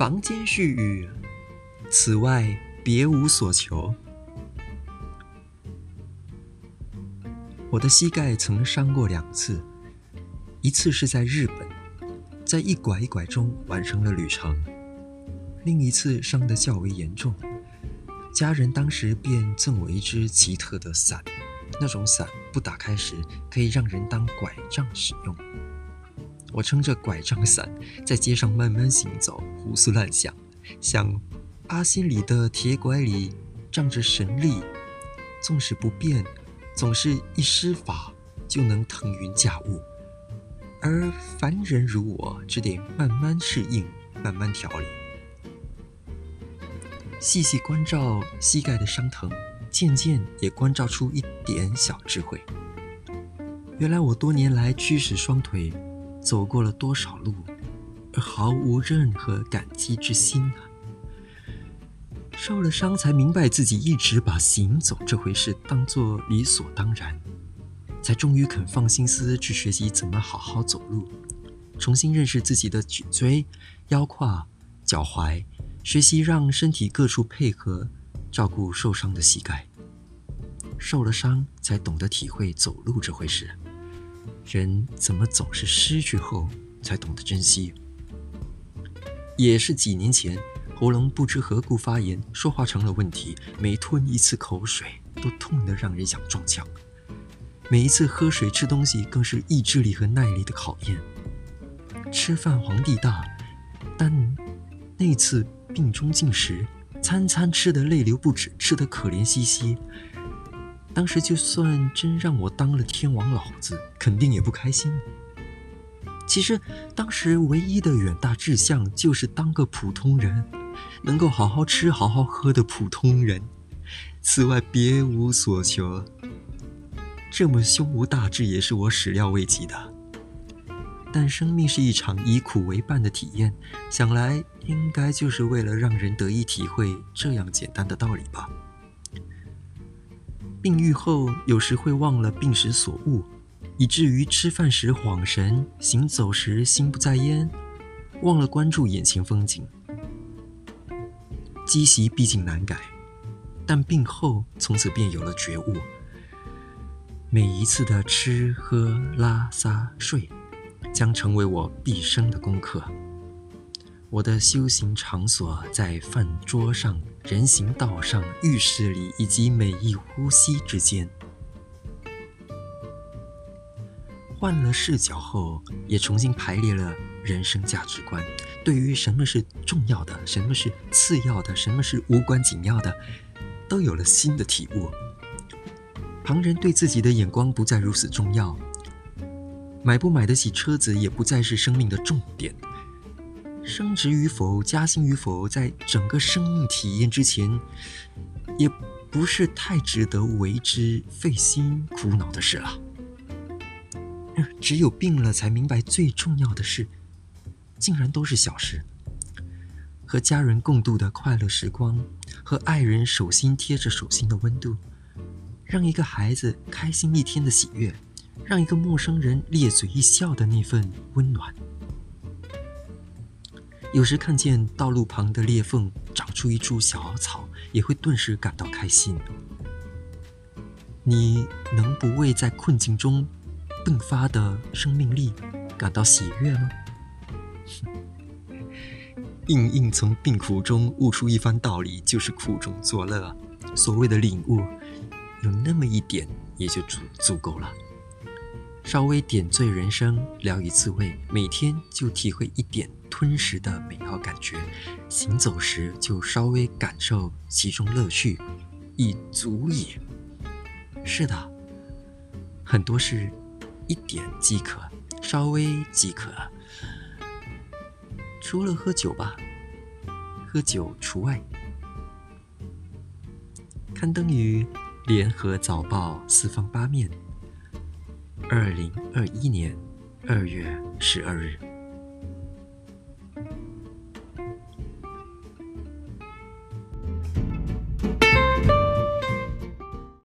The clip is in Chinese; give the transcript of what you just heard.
房间絮语，此外别无所求。我的膝盖曾伤过两次，一次是在日本，在一拐一拐中完成了旅程；另一次伤得较为严重，家人当时便赠我一只奇特的伞，那种伞不打开时可以让人当拐杖使用。我撑着拐杖伞在街上慢慢行走，胡思乱想，想阿仙里的铁拐李仗着神力，纵使不变。总是一施法就能腾云驾雾，而凡人如我，只得慢慢适应，慢慢调理。细细关照膝盖的伤疼，渐渐也关照出一点小智慧。原来我多年来驱使双腿，走过了多少路，而毫无任何感激之心啊！受了伤，才明白自己一直把行走这回事当作理所当然，才终于肯放心思去学习怎么好好走路，重新认识自己的脊椎、腰胯、脚踝，学习让身体各处配合，照顾受伤的膝盖。受了伤，才懂得体会走路这回事。人怎么总是失去后才懂得珍惜？也是几年前。喉咙不知何故发炎，说话成了问题。每吞一次口水都痛得让人想撞墙。每一次喝水吃东西更是意志力和耐力的考验。吃饭皇帝大，但那次病中进食，餐餐吃得泪流不止，吃得可怜兮兮。当时就算真让我当了天王老子，肯定也不开心。其实当时唯一的远大志向就是当个普通人。能够好好吃、好好喝的普通人，此外别无所求。这么胸无大志也是我始料未及的。但生命是一场以苦为伴的体验，想来应该就是为了让人得以体会这样简单的道理吧。病愈后，有时会忘了病时所悟，以至于吃饭时恍神，行走时心不在焉，忘了关注眼前风景。积习毕竟难改，但病后从此便有了觉悟。每一次的吃喝拉撒睡，将成为我毕生的功课。我的修行场所在饭桌上、人行道上、浴室里，以及每一呼吸之间。换了视角后，也重新排列了人生价值观。对于什么是重要的，什么是次要的，什么是无关紧要的，都有了新的体悟。旁人对自己的眼光不再如此重要，买不买得起车子也不再是生命的重点。升职与否、加薪与否，在整个生命体验之前，也不是太值得为之费心苦恼的事了。只有病了，才明白最重要的事。竟然都是小事，和家人共度的快乐时光，和爱人手心贴着手心的温度，让一个孩子开心一天的喜悦，让一个陌生人咧嘴一笑的那份温暖。有时看见道路旁的裂缝长出一株小草，也会顿时感到开心。你能不为在困境中迸发的生命力感到喜悦吗？硬硬从病苦中悟出一番道理，就是苦中作乐。所谓的领悟，有那么一点也就足足够了。稍微点缀人生，聊以自慰，每天就体会一点吞食的美好感觉。行走时就稍微感受其中乐趣，已足矣。是的，很多事一点即可，稍微即可。除了喝酒吧，喝酒除外。刊登于《联合早报》四方八面，二零二一年二月十二日。